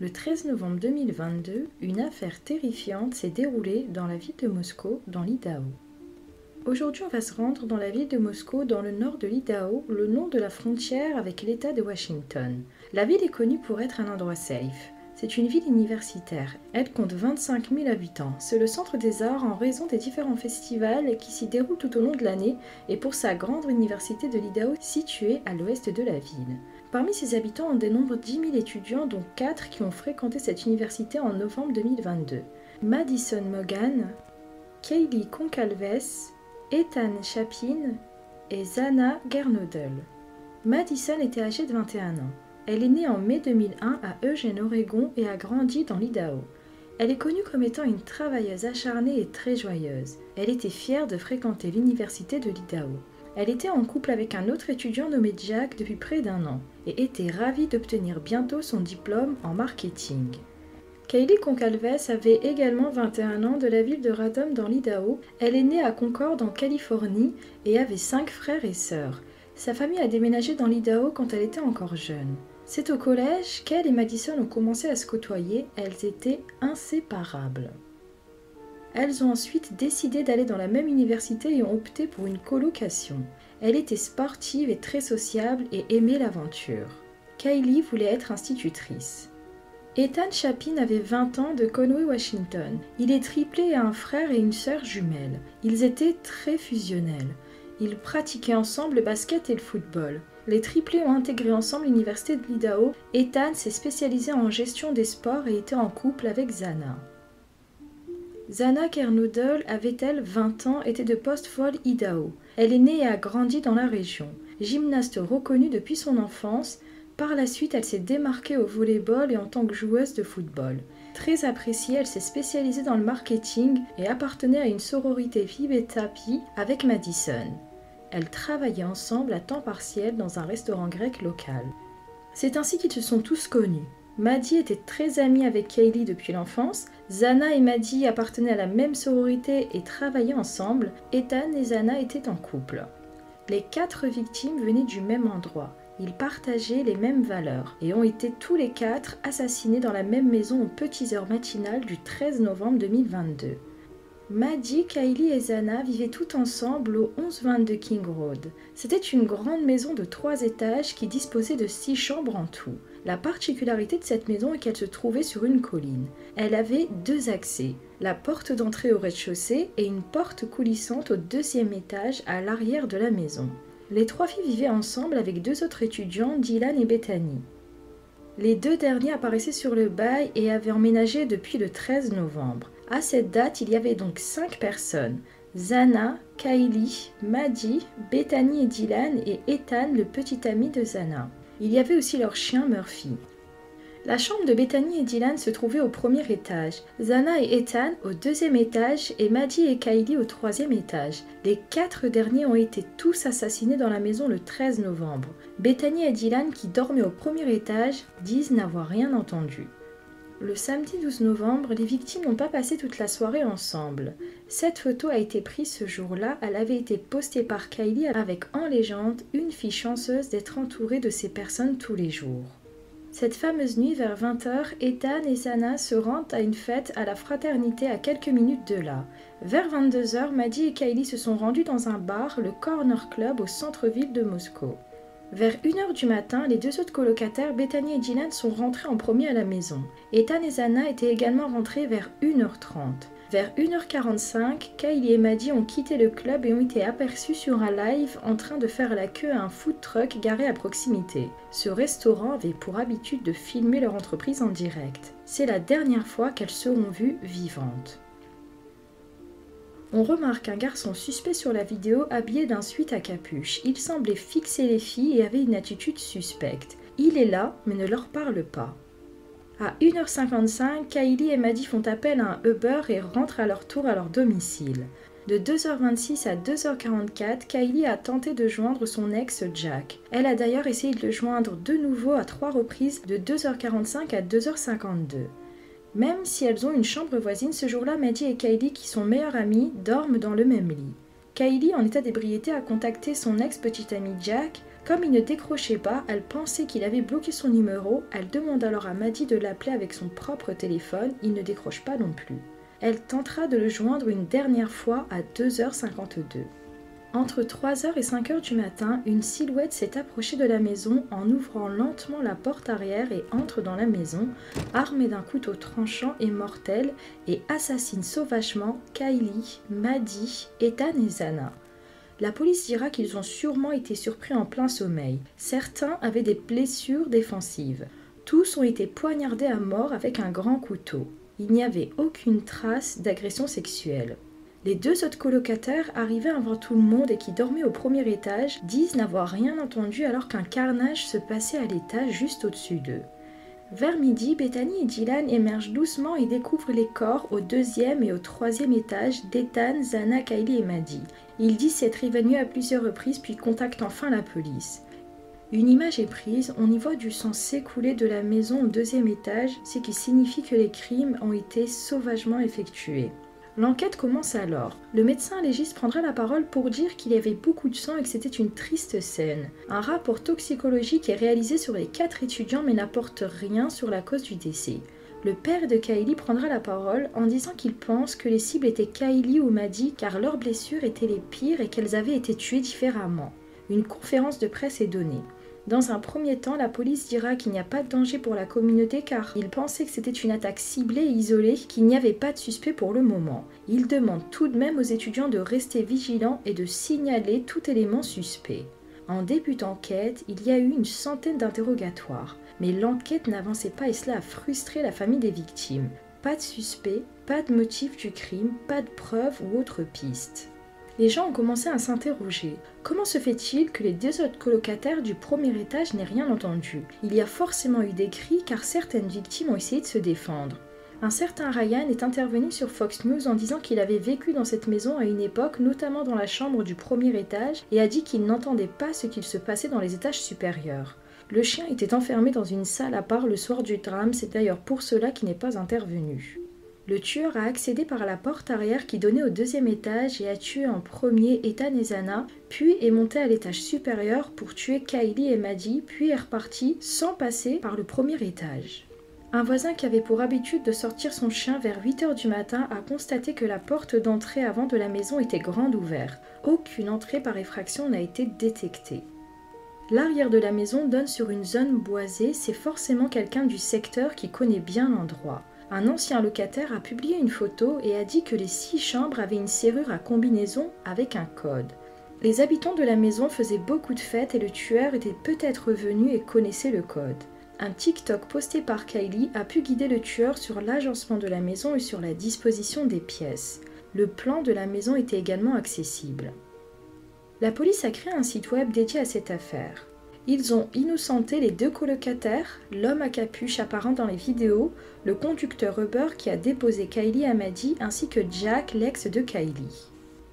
Le 13 novembre 2022, une affaire terrifiante s'est déroulée dans la ville de Moscou, dans l'Idaho. Aujourd'hui, on va se rendre dans la ville de Moscou, dans le nord de l'Idaho, le long de la frontière avec l'État de Washington. La ville est connue pour être un endroit safe. C'est une ville universitaire. Elle compte 25 000 habitants. C'est le centre des arts en raison des différents festivals qui s'y déroulent tout au long de l'année et pour sa grande université de l'Idaho située à l'ouest de la ville. Parmi ses habitants, on dénombre 10 000 étudiants, dont 4 qui ont fréquenté cette université en novembre 2022. Madison Mogan, Kaylee Concalves, Ethan Chapin et Zana Gernodel. Madison était âgée de 21 ans. Elle est née en mai 2001 à Eugene, Oregon et a grandi dans l'Idaho. Elle est connue comme étant une travailleuse acharnée et très joyeuse. Elle était fière de fréquenter l'université de l'Idaho. Elle était en couple avec un autre étudiant nommé Jack depuis près d'un an et était ravie d'obtenir bientôt son diplôme en marketing. Kaylee Concalves avait également 21 ans de la ville de Radom dans l'Idaho. Elle est née à Concord en Californie et avait cinq frères et sœurs. Sa famille a déménagé dans l'Idaho quand elle était encore jeune. C'est au collège qu'elle et Madison ont commencé à se côtoyer, elles étaient inséparables. Elles ont ensuite décidé d'aller dans la même université et ont opté pour une colocation. Elle était sportive et très sociable et aimait l'aventure. Kylie voulait être institutrice. Ethan Chapin avait 20 ans de Conway, Washington. Il est triplé et a un frère et une sœur jumelle. Ils étaient très fusionnels. Ils pratiquaient ensemble le basket et le football. Les triplés ont intégré ensemble l'université de l'Idaho. Ethan s'est spécialisé en gestion des sports et était en couple avec Zana. Zana Kernodle avait-elle 20 ans, était de Postfall, Idaho. Elle est née et a grandi dans la région. Gymnaste reconnue depuis son enfance, par la suite elle s'est démarquée au volleyball et en tant que joueuse de football. Très appréciée, elle s'est spécialisée dans le marketing et appartenait à une sororité Phi Beta Pi avec Madison. Elles travaillaient ensemble à temps partiel dans un restaurant grec local. C'est ainsi qu'ils se sont tous connus. Maddie était très amie avec Kaylee depuis l'enfance. Zana et Maddie appartenaient à la même sororité et travaillaient ensemble. Ethan et Zana étaient en couple. Les quatre victimes venaient du même endroit. Ils partageaient les mêmes valeurs et ont été tous les quatre assassinés dans la même maison aux petites heures matinales du 13 novembre 2022. Maddie, Kylie et Zana vivaient tout ensemble au 1122 King Road. C'était une grande maison de trois étages qui disposait de six chambres en tout. La particularité de cette maison est qu'elle se trouvait sur une colline. Elle avait deux accès, la porte d'entrée au rez-de-chaussée et une porte coulissante au deuxième étage à l'arrière de la maison. Les trois filles vivaient ensemble avec deux autres étudiants, Dylan et Bethany. Les deux derniers apparaissaient sur le bail et avaient emménagé depuis le 13 novembre. À cette date, il y avait donc cinq personnes. Zana, Kylie, Maddie, Bethany et Dylan et Ethan, le petit ami de Zana. Il y avait aussi leur chien Murphy. La chambre de Bethany et Dylan se trouvait au premier étage, Zana et Ethan au deuxième étage et Maddie et Kylie au troisième étage. Les quatre derniers ont été tous assassinés dans la maison le 13 novembre. Bethany et Dylan, qui dormaient au premier étage, disent n'avoir rien entendu. Le samedi 12 novembre, les victimes n'ont pas passé toute la soirée ensemble. Cette photo a été prise ce jour-là, elle avait été postée par Kylie avec en légende une fille chanceuse d'être entourée de ces personnes tous les jours. Cette fameuse nuit, vers 20h, Ethan et Sana se rendent à une fête à la fraternité à quelques minutes de là. Vers 22h, Maddie et Kylie se sont rendus dans un bar, le Corner Club, au centre-ville de Moscou. Vers 1h du matin, les deux autres colocataires, Bethany et Dylan, sont rentrés en premier à la maison. Ethan et Zana étaient également rentrés vers 1h30. Vers 1h45, Kylie et Maddie ont quitté le club et ont été aperçus sur un live en train de faire la queue à un food truck garé à proximité. Ce restaurant avait pour habitude de filmer leur entreprise en direct. C'est la dernière fois qu'elles seront vues vivantes. On remarque un garçon suspect sur la vidéo habillé d'un suite à capuche. Il semblait fixer les filles et avait une attitude suspecte. Il est là, mais ne leur parle pas. À 1h55, Kylie et Maddie font appel à un Uber et rentrent à leur tour à leur domicile. De 2h26 à 2h44, Kylie a tenté de joindre son ex Jack. Elle a d'ailleurs essayé de le joindre de nouveau à trois reprises de 2h45 à 2h52. Même si elles ont une chambre voisine, ce jour-là, Maddie et Kylie, qui sont meilleures amies, dorment dans le même lit. Kylie, en état d'ébriété, a contacté son ex-petit ami Jack Comme il ne décrochait pas, elle pensait qu'il avait bloqué son numéro. Elle demande alors à Maddy de l'appeler avec son propre téléphone. Il ne décroche pas non plus. Elle tentera de le joindre une dernière fois à 2h52. Entre 3h et 5h du matin, une silhouette s'est approchée de la maison en ouvrant lentement la porte arrière et entre dans la maison, armée d'un couteau tranchant et mortel, et assassine sauvagement Kylie, Maddie, Ethan et Zana. La police dira qu'ils ont sûrement été surpris en plein sommeil. Certains avaient des blessures défensives. Tous ont été poignardés à mort avec un grand couteau. Il n'y avait aucune trace d'agression sexuelle. Les deux autres colocataires arrivés avant tout le monde et qui dormaient au premier étage disent n'avoir rien entendu alors qu'un carnage se passait à l'étage juste au-dessus d'eux. Vers midi, Bethany et Dylan émergent doucement et découvrent les corps au deuxième et au troisième étage d'Ethan, Zana, Kylie et Maddie. Ils disent s'être revenus à plusieurs reprises puis contactent enfin la police. Une image est prise, on y voit du sang s'écouler de la maison au deuxième étage, ce qui signifie que les crimes ont été sauvagement effectués. L'enquête commence alors. Le médecin légiste prendra la parole pour dire qu'il y avait beaucoup de sang et que c'était une triste scène. Un rapport toxicologique est réalisé sur les quatre étudiants mais n'apporte rien sur la cause du décès. Le père de Kylie prendra la parole en disant qu'il pense que les cibles étaient Kylie ou Maddie car leurs blessures étaient les pires et qu'elles avaient été tuées différemment. Une conférence de presse est donnée. Dans un premier temps, la police dira qu'il n'y a pas de danger pour la communauté car ils pensaient que c'était une attaque ciblée et isolée, qu'il n'y avait pas de suspect pour le moment. Ils demandent tout de même aux étudiants de rester vigilants et de signaler tout élément suspect. En début d'enquête, il y a eu une centaine d'interrogatoires, mais l'enquête n'avançait pas et cela a frustré la famille des victimes. Pas de suspect, pas de motif du crime, pas de preuves ou autre piste les gens ont commencé à s'interroger. Comment se fait-il que les deux autres colocataires du premier étage n'aient rien entendu? Il y a forcément eu des cris car certaines victimes ont essayé de se défendre. Un certain Ryan est intervenu sur Fox News en disant qu'il avait vécu dans cette maison à une époque, notamment dans la chambre du premier étage, et a dit qu'il n'entendait pas ce qu'il se passait dans les étages supérieurs. Le chien était enfermé dans une salle à part le soir du drame, c'est d'ailleurs pour cela qu'il n'est pas intervenu. Le tueur a accédé par la porte arrière qui donnait au deuxième étage et a tué en premier Ethan et Zana, puis est monté à l'étage supérieur pour tuer Kylie et Maddie, puis est reparti sans passer par le premier étage. Un voisin qui avait pour habitude de sortir son chien vers 8 heures du matin a constaté que la porte d'entrée avant de la maison était grande ouverte. Aucune entrée par effraction n'a été détectée. L'arrière de la maison donne sur une zone boisée, c'est forcément quelqu'un du secteur qui connaît bien l'endroit un ancien locataire a publié une photo et a dit que les six chambres avaient une serrure à combinaison avec un code. Les habitants de la maison faisaient beaucoup de fêtes et le tueur était peut-être venu et connaissait le code. Un TikTok posté par Kylie a pu guider le tueur sur l'agencement de la maison et sur la disposition des pièces. Le plan de la maison était également accessible. La police a créé un site web dédié à cette affaire. Ils ont innocenté les deux colocataires, l'homme à capuche apparent dans les vidéos, le conducteur Uber qui a déposé Kylie à Maddie ainsi que Jack, l'ex de Kylie.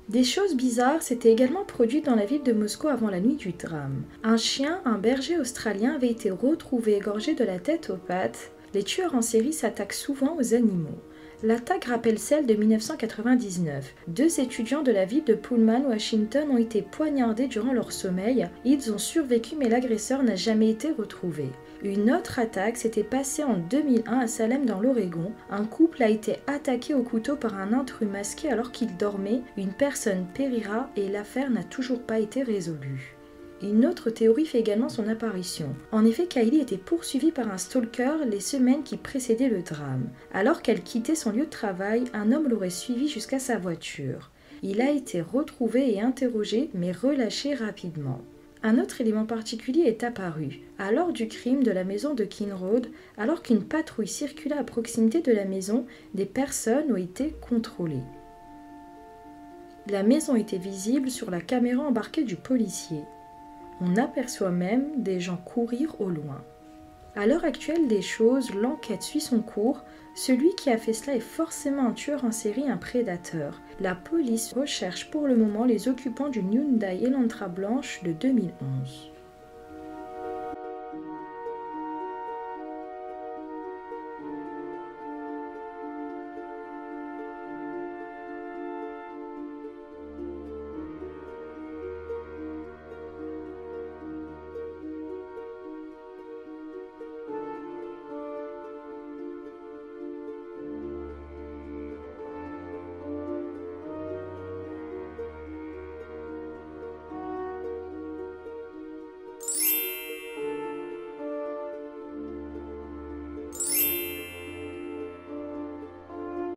Des choses bizarres s'étaient également produites dans la ville de Moscou avant la nuit du drame. Un chien, un berger australien, avait été retrouvé égorgé de la tête aux pattes. Les tueurs en série s'attaquent souvent aux animaux. L'attaque rappelle celle de 1999. Deux étudiants de la ville de Pullman, Washington, ont été poignardés durant leur sommeil. Ils ont survécu mais l'agresseur n'a jamais été retrouvé. Une autre attaque s'était passée en 2001 à Salem dans l'Oregon. Un couple a été attaqué au couteau par un intrus masqué alors qu'il dormait. Une personne périra et l'affaire n'a toujours pas été résolue. Une autre théorie fait également son apparition. En effet, Kylie était poursuivie par un stalker les semaines qui précédaient le drame. Alors qu'elle quittait son lieu de travail, un homme l'aurait suivie jusqu'à sa voiture. Il a été retrouvé et interrogé, mais relâché rapidement. Un autre élément particulier est apparu. À l'heure du crime de la maison de Kinroad, alors qu'une patrouille circulait à proximité de la maison, des personnes ont été contrôlées. La maison était visible sur la caméra embarquée du policier. On aperçoit même des gens courir au loin. À l'heure actuelle des choses, l'enquête suit son cours. Celui qui a fait cela est forcément un tueur en série, un prédateur. La police recherche pour le moment les occupants d'une Hyundai Elantra blanche de 2011.